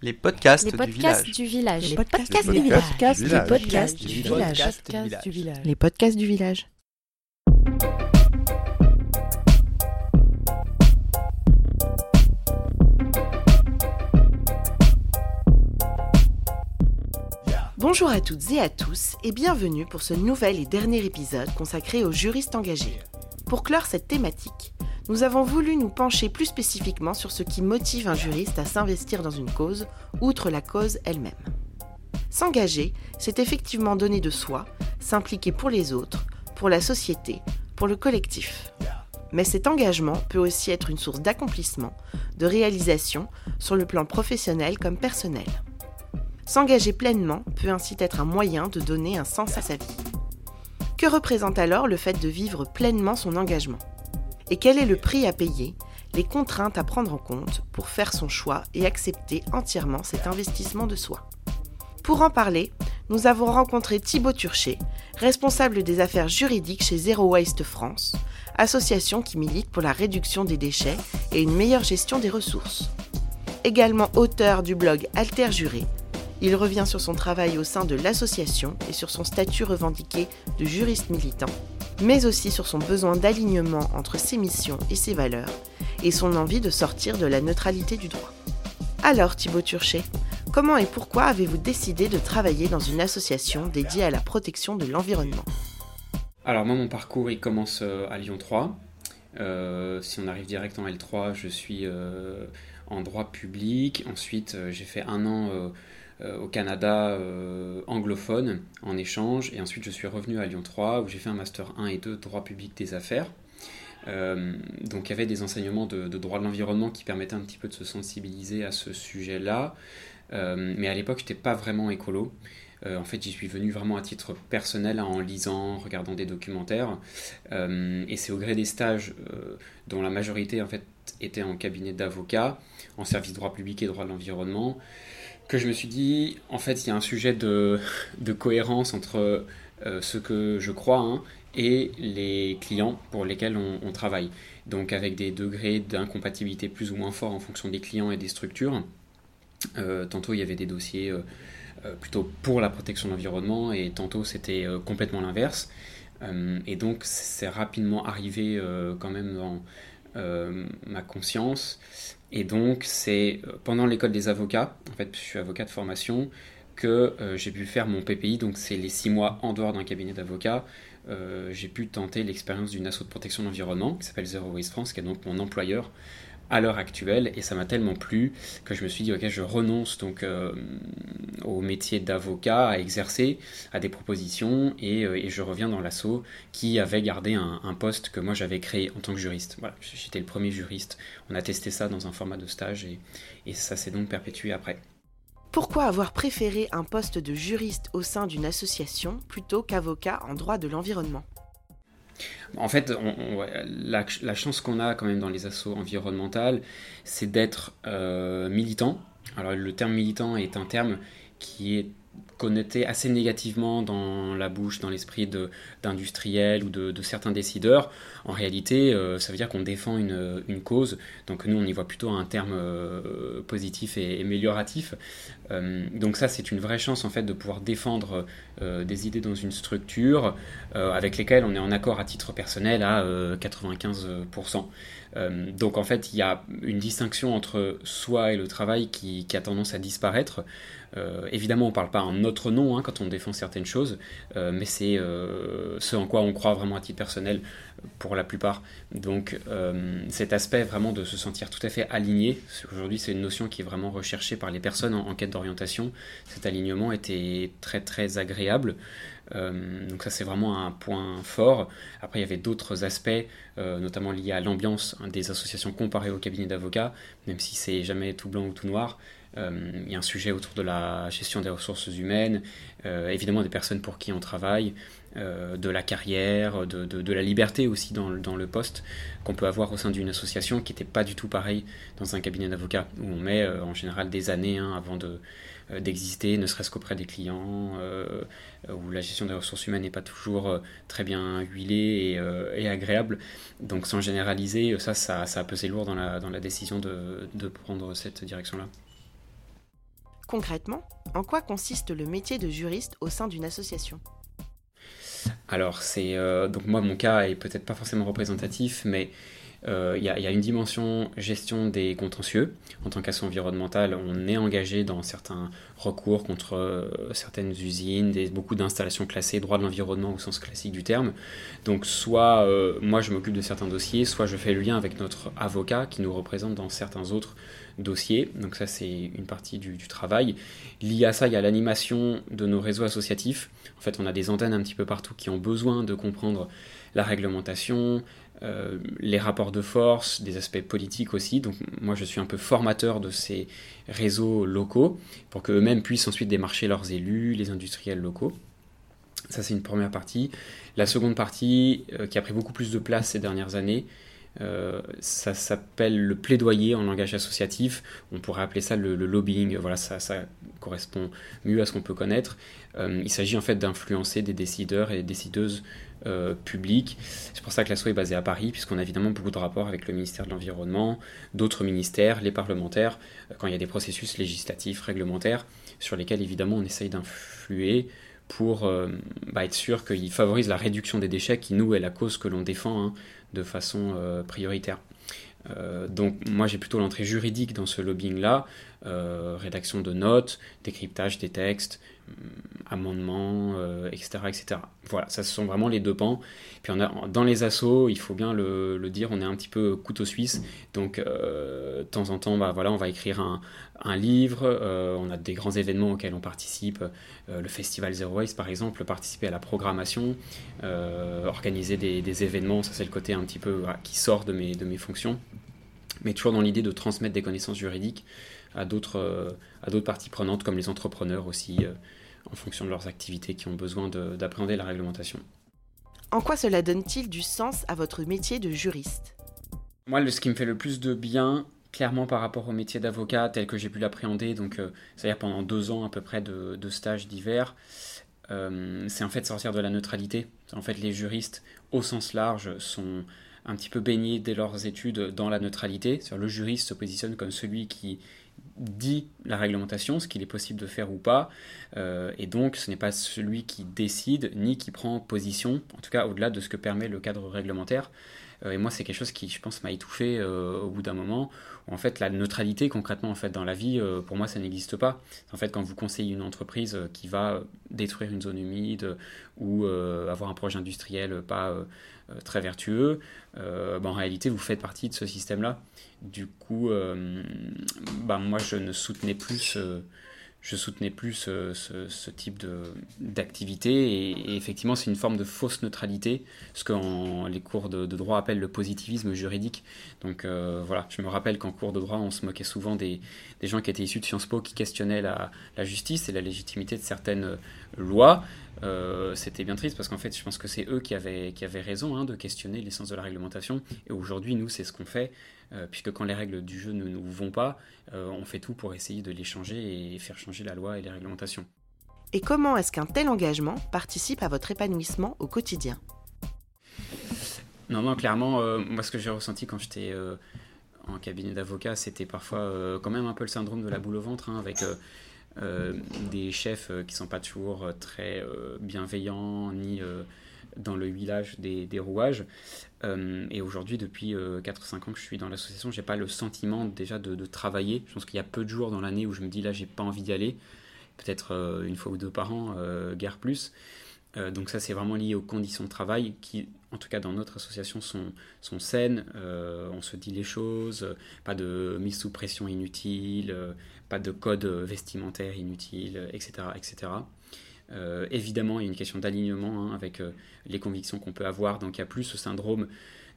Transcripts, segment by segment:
Les podcasts, Les du podcasts village. du village. Les podcasts du village. podcasts Du du village. podcast Du du village. village. Podcast du village. Les podcasts du village. Bonjour à toutes et à tous et bienvenue pour ce nouvel et dernier épisode consacré aux juristes engagés. Pour clore cette thématique, nous avons voulu nous pencher plus spécifiquement sur ce qui motive un juriste à s'investir dans une cause, outre la cause elle-même. S'engager, c'est effectivement donner de soi, s'impliquer pour les autres, pour la société, pour le collectif. Mais cet engagement peut aussi être une source d'accomplissement, de réalisation, sur le plan professionnel comme personnel. S'engager pleinement peut ainsi être un moyen de donner un sens à sa vie. Que représente alors le fait de vivre pleinement son engagement? Et quel est le prix à payer, les contraintes à prendre en compte pour faire son choix et accepter entièrement cet investissement de soi Pour en parler, nous avons rencontré Thibaut Turchet, responsable des affaires juridiques chez Zero Waste France, association qui milite pour la réduction des déchets et une meilleure gestion des ressources. Également auteur du blog Alter Juré, il revient sur son travail au sein de l'association et sur son statut revendiqué de juriste militant, mais aussi sur son besoin d'alignement entre ses missions et ses valeurs, et son envie de sortir de la neutralité du droit. Alors Thibaut Turchet, comment et pourquoi avez-vous décidé de travailler dans une association dédiée à la protection de l'environnement? Alors moi mon parcours il commence euh, à Lyon 3. Euh, si on arrive direct en L3, je suis euh, en droit public. Ensuite j'ai fait un an euh, au Canada euh, anglophone en échange. Et ensuite je suis revenu à Lyon 3 où j'ai fait un master 1 et 2 droit public des affaires. Euh, donc il y avait des enseignements de, droit de l'environnement qui permettaient un petit peu de se sensibiliser à ce sujet-là. Mais à l'époque, je n'étais pas vraiment écolo. En fait, j'y suis venu vraiment à titre personnel, hein, en lisant, en regardant des documentaires. Et c'est au gré des stages, dont la majorité en fait était en cabinet d'avocat, en service droit public et droit de l'environnement, que je me suis dit, en fait, il y a un sujet de, cohérence entre euh, ce que je crois hein, et les clients pour lesquels on, travaille. Donc avec des degrés d'incompatibilité plus ou moins forts en fonction des clients et des structures. Euh, tantôt il y avait des dossiers euh, plutôt pour la protection de l'environnement et tantôt c'était complètement l'inverse. Et donc c'est rapidement arrivé quand même dans ma conscience. Et donc c'est euh, pendant l'école des avocats, en fait je suis avocat de formation, que euh, j'ai pu faire mon PPI, donc c'est les six mois en dehors d'un cabinet d'avocat. Euh, j'ai pu tenter l'expérience d'une asso de protection de l'environnement qui s'appelle Zero Waste France, qui est donc mon employeur à l'heure actuelle et ça m'a tellement plu que je me suis dit ok je renonce donc euh, au métier d'avocat à exercer à des propositions et, euh, je reviens dans l'assaut qui avait gardé un, poste que moi j'avais créé en tant que juriste. Voilà j'étais le premier juriste. On a testé ça dans un format de stage et ça s'est donc perpétué après. Pourquoi avoir préféré un poste de juriste au sein d'une association plutôt qu'avocat en droit de l'environnement? En fait, la chance qu'on a quand même dans les assauts environnementales, c'est d'être euh, militant. Alors le terme militant est un terme qui est connoté assez négativement dans la bouche, dans l'esprit d'industriels ou de, certains décideurs. En réalité, euh, ça veut dire qu'on défend une, une cause. Donc nous, on y voit plutôt un terme euh, positif et amélioratif. Euh, donc ça, c'est une vraie chance en fait de pouvoir défendre des idées dans une structure avec lesquelles on est en accord à titre personnel à euh, 95%. Euh, donc en fait, il y a une distinction entre soi et le travail qui, a tendance à disparaître. Euh, évidemment, on ne parle pas en notre nom hein, quand on défend certaines choses, euh, mais c'est ce en quoi on croit vraiment à titre personnel pour la plupart. Donc cet aspect vraiment de se sentir tout à fait aligné, aujourd'hui c'est une notion qui est vraiment recherchée par les personnes en quête d'orientation, cet alignement était très très agréable. Euh, donc ça c'est vraiment un point fort. Après il y avait d'autres aspects, euh, notamment liés à l'ambiance hein, des associations comparées au cabinet d'avocats, même si c'est jamais tout blanc ou tout noir. Euh, il y a un sujet autour de la gestion des ressources humaines, évidemment des personnes pour qui on travaille, de la carrière, de, la liberté aussi dans, le- poste qu'on peut avoir au sein d'une association qui n'était pas du tout pareil dans un cabinet d'avocats où on met en général des années hein, avant de, d'exister, ne serait-ce qu'auprès des clients, euh, où la gestion des ressources humaines n'est pas toujours euh, très bien huilée et, euh, et agréable. Donc sans généraliser, ça, ça, ça a pesé lourd dans la, dans la décision de, de prendre cette direction-là. Concrètement, en quoi consiste le métier de juriste au sein d'une association? Alors, c'est donc moi, mon cas est peut-être pas forcément représentatif, mais euh, il y, a une dimension gestion des contentieux. En tant qu'asso environnementale, on est engagé dans certains recours contre euh, certaines usines, beaucoup d'installations classées, droit de l'environnement au sens classique du terme. Donc soit euh, moi je m'occupe de certains dossiers, soit je fais le lien avec notre avocat qui nous représente dans certains autres dossiers. Donc ça c'est une partie du, du, travail. Lié à ça, il y a l'animation de nos réseaux associatifs. En fait, on a des antennes un petit peu partout qui ont besoin de comprendre la réglementation, euh, les rapports de force, des aspects politiques aussi. Donc moi je suis un peu formateur de ces réseaux locaux pour qu'eux-mêmes puissent ensuite démarcher leurs élus, les industriels locaux. Ça c'est une première partie. La seconde partie, euh, qui a pris beaucoup plus de place ces dernières années, euh, ça s'appelle le plaidoyer en langage associatif. On pourrait appeler ça le, lobbying. Voilà, ça, ça, correspond mieux à ce qu'on peut connaître. il s'agit en fait d'influencer des décideurs et des décideuses euh. C'est pour ça que l'ASSO est basée à Paris, puisqu'on a évidemment beaucoup de rapports avec le ministère de l'Environnement, d'autres ministères, les parlementaires, euh, quand il y a des processus législatifs, réglementaires, sur lesquels évidemment on essaye d'influer pour euh, bah, être sûr qu'ils favorisent la réduction des déchets, qui nous est la cause que l'on défend hein, de façon prioritaire. Donc moi j'ai plutôt l'entrée juridique dans ce lobbying-là, rédaction de notes, décryptage des textes, euh, amendements, etc., euh, etc. Voilà, ça ce sont vraiment les deux pans. Puis on a, dans les assauts, il faut bien le, dire, on est un petit peu couteau suisse. Donc euh, de temps en temps, bah, voilà, on va écrire un, livre. on a des grands événements auxquels on participe. le festival Zero Waste, par exemple, participer à la programmation, organiser des, événements. Ça c'est le côté un petit peu qui sort de mes, de mes fonctions. Mais toujours dans l'idée de transmettre des connaissances juridiques à d'autres à d'autres parties prenantes comme les entrepreneurs aussi en fonction de leurs activités qui ont besoin d'appréhender la réglementation. En quoi cela donne-t-il du sens à votre métier de juriste? Moi, ce qui me fait le plus de bien, clairement par rapport au métier d'avocat tel que j'ai pu l'appréhender, donc euh, c'est-à-dire pendant deux ans à peu près de, de stage d'hiver, euh, c'est en fait sortir de la neutralité. En fait, les juristes, au sens large, sont un petit peu baignés dès leurs études dans la neutralité. Le juriste se positionne comme celui qui dit la réglementation, ce qu'il est possible de faire ou pas, euh, et donc ce n'est pas celui qui décide ni qui prend position, en tout cas au-delà de ce que permet le cadre réglementaire. Euh, et moi, c'est quelque chose qui, je pense, m'a étouffé euh, au bout d'un moment. En fait, la neutralité, concrètement, en fait, dans la vie, pour moi, ça n'existe pas. En fait, quand vous conseillez une entreprise qui va détruire une zone humide ou avoir un projet industriel pas très vertueux, ben, en réalité, vous faites partie de ce système-là. Du coup, euh, bah, moi, je ne soutenais plus je soutenais plus ce, type d'activité et, effectivement c'est une forme de fausse neutralité, ce que les cours de, droit appellent le positivisme juridique. Donc euh, voilà, je me rappelle qu'en cours de droit on se moquait souvent des, gens qui étaient issus de Sciences Po qui questionnaient la, justice et la légitimité de certaines lois. Euh, c'était bien triste parce qu'en fait je pense que c'est eux qui avaient, qui avaient raison hein, de questionner l'essence de la réglementation et aujourd'hui nous c'est ce qu'on fait. Euh, puisque quand les règles du jeu ne nous vont pas, euh, on fait tout pour essayer de les changer et faire changer la loi et les réglementations. Et comment est-ce qu'un tel engagement participe à votre épanouissement au quotidien? Non, non, clairement, euh, moi ce que j'ai ressenti quand j'étais en cabinet d'avocat, c'était parfois quand même un peu le syndrome de la boule au ventre, hein, avec des chefs qui sont pas toujours très bienveillants ni dans le huilage des, rouages. Euh, et aujourd'hui, depuis 4-5 euh, ans que je suis dans l'association, j'ai pas le sentiment déjà de, travailler. Je pense qu'il y a peu de jours dans l'année où je me dis là, j'ai pas envie d'y aller. Peut-être euh, une fois ou deux par an, guère plus. donc ça, c'est vraiment lié aux conditions de travail qui, en tout cas dans notre association, sont, sont saines. on se dit les choses, pas de mise sous pression inutile, pas de code vestimentaire inutile, etc. etc. Euh, évidemment, il y a une question d'alignement hein, avec euh, les convictions qu'on peut avoir. Donc, il n'y a plus ce syndrome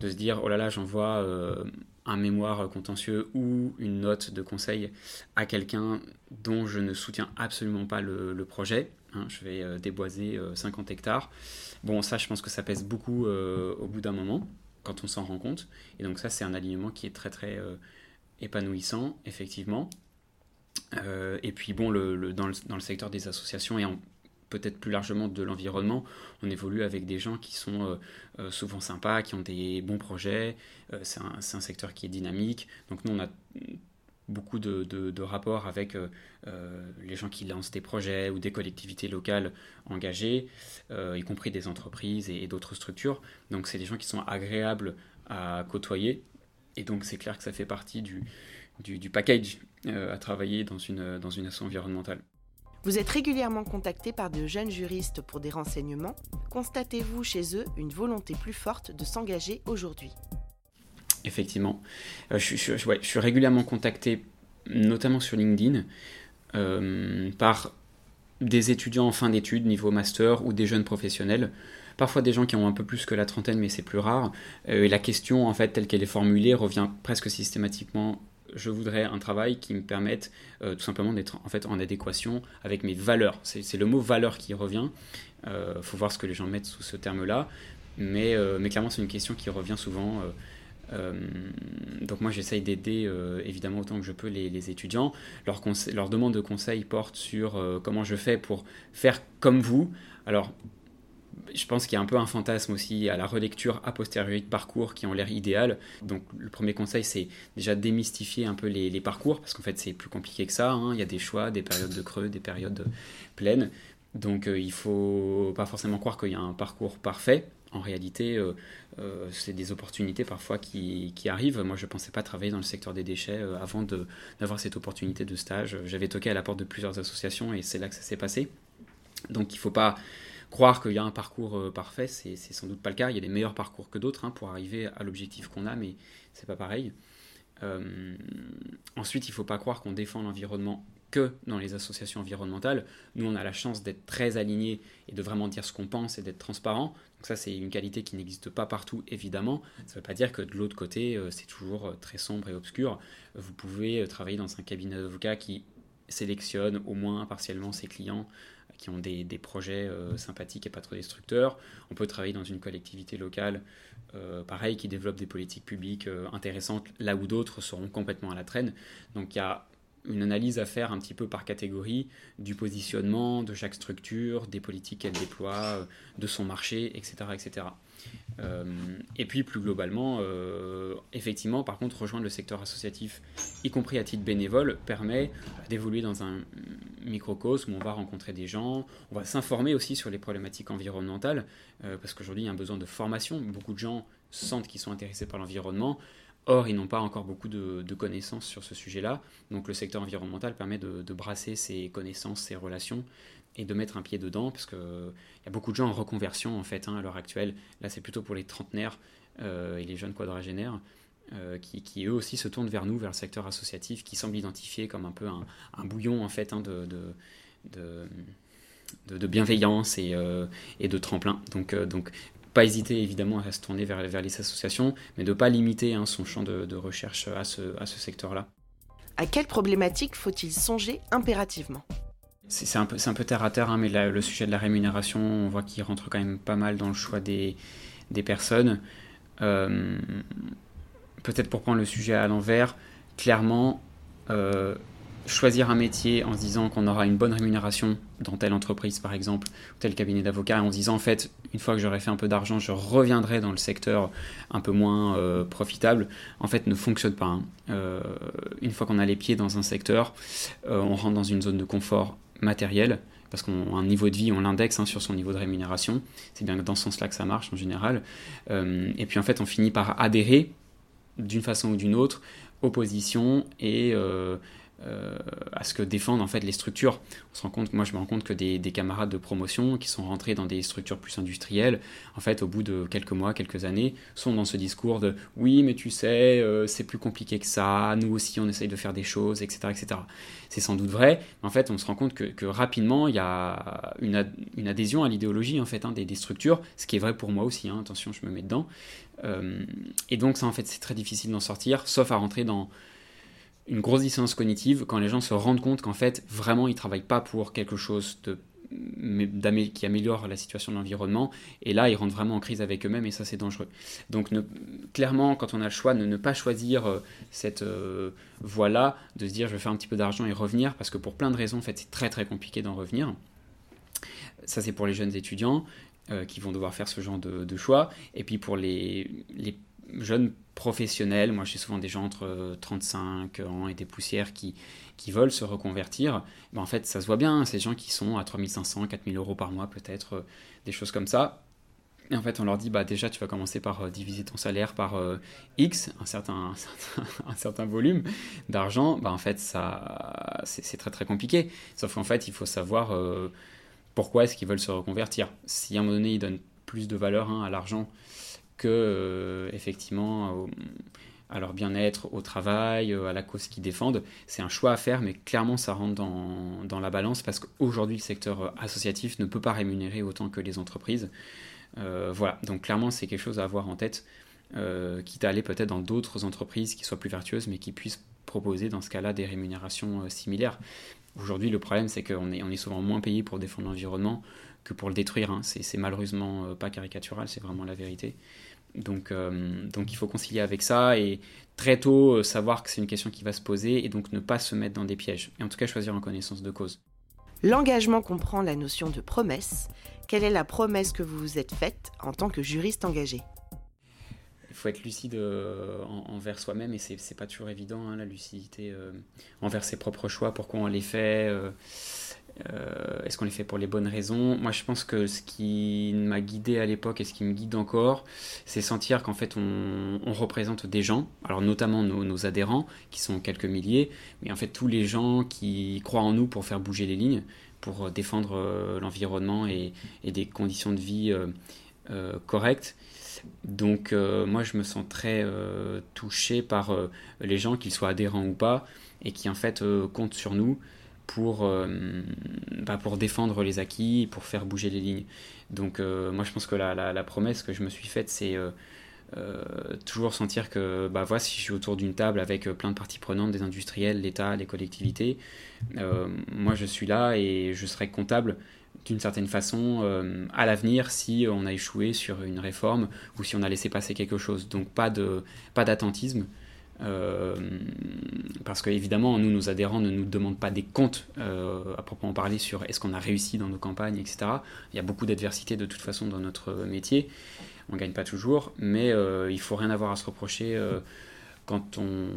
de se dire oh là là, j'envoie euh, un mémoire contentieux ou une note de conseil à quelqu'un dont je ne soutiens absolument pas le, projet. Hein. je vais déboiser 50 hectares. Bon, ça, je pense que ça pèse beaucoup au bout d'un moment quand on s'en rend compte. Et donc, ça, c'est un alignement qui est très très épanouissant, effectivement. et puis bon, le, dans, dans, le, secteur des associations et en peut-être plus largement de l'environnement. On évolue avec des gens qui sont euh, euh, souvent sympas, qui ont des bons projets. Euh, c'est un, secteur qui est dynamique. Donc nous, on a beaucoup de, rapports avec les gens qui lancent des projets ou des collectivités locales engagées, y compris des entreprises et, d'autres structures. Donc c'est des gens qui sont agréables à côtoyer. Et donc c'est clair que ça fait partie du, du, package à travailler dans une, dans une asso environnementale. Vous êtes régulièrement contacté par de jeunes juristes pour des renseignements. Constatez-vous chez eux une volonté plus forte de s'engager aujourd'hui Effectivement. Euh, je, suis régulièrement contacté, notamment sur LinkedIn, euh, par des étudiants en fin d'études, niveau master, ou des jeunes professionnels. Parfois des gens qui ont un peu plus que la trentaine, mais c'est plus rare. Euh, et la question, en fait, telle qu'elle est formulée, revient presque systématiquement je voudrais un travail qui me permette euh, tout simplement d'être en fait en adéquation avec mes valeurs. C'est le mot valeur qui revient. Il euh, faut voir ce que les gens mettent sous ce terme-là, mais, euh, clairement c'est une question qui revient souvent. donc moi j'essaye d'aider évidemment autant que je peux les, étudiants. Leur, leur demande de conseil porte sur comment je fais pour faire comme vous. Alors je pense qu'il y a un peu un fantasme aussi à la relecture a posteriori de parcours qui ont l'air idéal. Donc le premier conseil, c'est déjà démystifier un peu les, parcours, parce qu'en fait c'est plus compliqué que ça. Hein. Il y a des choix, des périodes de creux, des périodes pleines. Donc il euh, il faut pas forcément croire qu'il y a un parcours parfait. En réalité, euh, euh, c'est des opportunités parfois qui, arrivent. Moi, je ne pensais pas travailler dans le secteur des déchets avant d'avoir cette opportunité de stage. J'avais toqué à la porte de plusieurs associations et c'est là que ça s'est passé. Donc il ne faut pas croire qu'il y a un parcours euh, parfait, c'est sans doute pas le cas. Il y a des meilleurs parcours que d'autres hein, pour arriver à l'objectif qu'on a, mais c'est pas pareil. Euh, ensuite, il ne faut pas croire qu'on défend l'environnement que dans les associations environnementales. Nous, on a la chance d'être très alignés et de vraiment dire ce qu'on pense et d'être transparent. Donc ça, c'est une qualité qui n'existe pas partout, évidemment. Ça ne veut pas dire que de l'autre côté, euh, c'est toujours très sombre et obscur. Vous pouvez travailler dans un cabinet d'avocats qui sélectionne au moins partiellement ses clients qui ont des, projets euh, sympathiques et pas trop destructeurs. On peut travailler dans une collectivité locale, euh, pareil, qui développe des politiques publiques euh, intéressantes, là où d'autres seront complètement à la traîne. Donc il y a une analyse à faire un petit peu par catégorie du positionnement de chaque structure, des politiques qu'elle déploie, de son marché, etc. etc. Euh, et puis plus globalement, euh, effectivement, par contre, rejoindre le secteur associatif, y compris à titre bénévole, permet d'évoluer dans un microcosme où on va rencontrer des gens, on va s'informer aussi sur les problématiques environnementales, euh, parce qu'aujourd'hui il y a un besoin de formation. Beaucoup de gens sentent qu'ils sont intéressés par l'environnement, Or, ils n'ont pas encore beaucoup de, connaissances sur ce sujet-là. Donc le secteur environnemental permet de, brasser ces connaissances, ces relations, et de mettre un pied dedans, parce qu'il y a beaucoup de gens en reconversion en fait hein, à l'heure actuelle. Là, c'est plutôt pour les trentenaires euh, et les jeunes quadragénaires. Euh, qui, eux aussi se tournent vers nous, vers le secteur associatif, qui semble identifié comme un peu un, bouillon en fait hein, de, bienveillance et, euh, et, de tremplin. Donc pas hésiter évidemment à se tourner vers, vers les associations, mais de ne pas limiter hein, son champ de, recherche à ce, à ce secteur-là. À quelle problématique faut-il songer impérativement? C'est un, peu, un peu terre à terre, hein, mais le sujet de la rémunération, on voit qu'il rentre quand même pas mal dans le choix des, des personnes. Euh, peut-être pour prendre le sujet à l'envers, clairement, euh, choisir un métier en se disant qu'on aura une bonne rémunération dans telle entreprise par exemple, ou tel cabinet d'avocat, en se disant en fait, une fois que j'aurai fait un peu d'argent, je reviendrai dans le secteur un peu moins euh, profitable, en fait ne fonctionne pas. Hein. Euh, une fois qu'on a les pieds dans un secteur, euh, on rentre dans une zone de confort matériel, parce qu'on a un niveau de vie, on l'indexe hein, sur son niveau de rémunération, c'est bien dans ce sens-là que ça marche en général, et puis en fait on finit par adhérer d'une façon ou d'une autre aux positions et à ce que défendent en fait les structures. On se rend compte, moi je me rends compte que des, camarades de promotion qui sont rentrés dans des structures plus industrielles, en fait au bout de quelques mois, quelques années, sont dans ce discours de oui mais tu sais euh, c'est plus compliqué que ça, nous aussi on essaye de faire des choses, etc. etc. C'est sans doute vrai, mais en fait on se rend compte que, rapidement il y a une, adhésion à l'idéologie en fait hein, des, des, structures, ce qui est vrai pour moi aussi, hein, attention je me mets dedans. Euh, et donc ça en fait c'est très difficile d'en sortir, sauf à rentrer dans une grosse dissonance cognitive quand les gens se rendent compte qu'en fait, vraiment, ils travaillent pas pour quelque chose de qui améliore la situation de l'environnement. Et là ils rentrent vraiment en crise avec eux-mêmes et ça c'est dangereux. Donc clairement quand on a le choix de ne pas choisir euh, cette euh, voie là de se dire je vais faire un petit peu d'argent et revenir parce que pour plein de raisons en fait c'est très très compliqué d'en revenir. Ça c'est pour les jeunes étudiants euh, qui vont devoir faire ce genre de, choix. Et puis pour les, les jeunes professionnels, moi suis souvent des gens entre 35 ans et des poussières qui, qui veulent se reconvertir, ben en fait ça se voit bien, ces gens qui sont à 3500, 4000 euros par mois peut-être, des choses comme ça. Et en fait, on leur dit, bah, déjà, tu vas commencer par diviser ton salaire par X, un certain, un certain, volume d'argent. Bah, en fait, ça, c'est très très compliqué. Sauf qu'en fait, il faut savoir pourquoi est-ce qu'ils veulent se reconvertir. Si à un moment donné, ils donnent plus de valeur hein, à l'argent que euh, effectivement à leur bien-être au travail, euh, à la cause qu'ils défendent. C'est un choix à faire, mais clairement ça rentre dans, la balance parce qu'aujourd'hui le secteur euh, associatif ne peut pas rémunérer autant que les entreprises. voilà, donc clairement c'est quelque chose à avoir en tête, quitte à aller peut-être dans d'autres entreprises qui soient plus vertueuses, mais qui puissent proposer dans ce cas-là des rémunérations similaires. Aujourd'hui, le problème, c'est qu'on est, on est souvent moins payé pour défendre l'environnement que pour le détruire. Hein. C'est, malheureusement pas caricatural, c'est vraiment la vérité. Donc, euh, donc il faut concilier avec ça et très tôt euh, savoir que c'est une question qui va se poser et donc ne pas se mettre dans des pièges. Et en tout cas choisir en connaissance de cause. L'engagement comprend la notion de promesse. Quelle est la promesse que vous vous êtes faite en tant que juriste engagé? Il faut être lucide euh, envers soi-même et c'est pas toujours évident, hein, la lucidité envers ses propres choix, pourquoi on les fait. Euh, est-ce qu'on les fait pour les bonnes raisons? Moi, je pense que ce qui m'a guidé à l'époque et ce qui me guide encore, c'est sentir qu'en fait, on, représente des gens, alors notamment nos, adhérents, qui sont quelques milliers, mais en fait, tous les gens qui croient en nous pour faire bouger les lignes, pour défendre euh, l'environnement et, des conditions de vie euh, correctes. Donc, moi, je me sens très touché par les gens, qu'ils soient adhérents ou pas, et qui en fait comptent sur nous pour, euh, bah, pour défendre les acquis, pour faire bouger les lignes. Donc euh, moi je pense que la, la, promesse que je me suis faite, c'est euh, toujours sentir que bah, voilà, si je suis autour d'une table avec plein de parties prenantes, des industriels, l'État, les collectivités, moi je suis là et je serai comptable d'une certaine façon à l'avenir si on a échoué sur une réforme ou si on a laissé passer quelque chose. Donc pas de pas d'attentisme, euh, parce qu'évidemment, nous, nos adhérents ne nous demandent pas des comptes euh, à proprement parler sur est-ce qu'on a réussi dans nos campagnes, etc. Il y a beaucoup d'adversité de toute façon dans notre métier. On ne gagne pas toujours, mais euh, il faut rien avoir à se reprocher quand, on,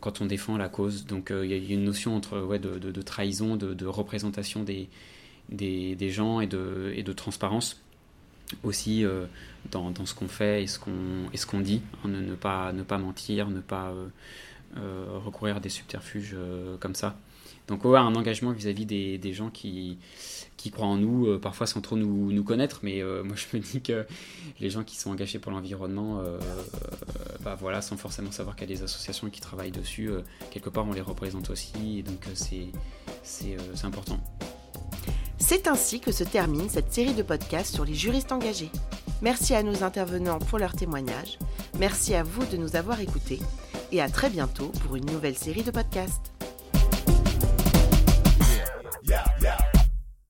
quand on défend la cause. Donc il y a une notion entre, ouais, de, trahison, de, de représentation des, des, des, gens et de, et de transparence aussi euh, dans, ce qu'on fait et ce qu'on ce qu'on dit, hein, ne, pas, ne pas mentir, ne pas euh, euh, recourir à des subterfuges comme ça. Donc ouais, un engagement vis-à-vis des, des, gens qui, qui croient en nous, parfois sans trop nous, nous connaître, mais moi je me dis que les gens qui sont engagés pour l'environnement, bah voilà, sans forcément savoir qu'il y a des associations qui travaillent dessus, quelque part on les représente aussi, et donc c'est important. C'est ainsi que se termine cette série de podcasts sur les juristes engagés. Merci à nos intervenants pour leurs témoignages, merci à vous de nous avoir écoutés et à très bientôt pour une nouvelle série de podcasts.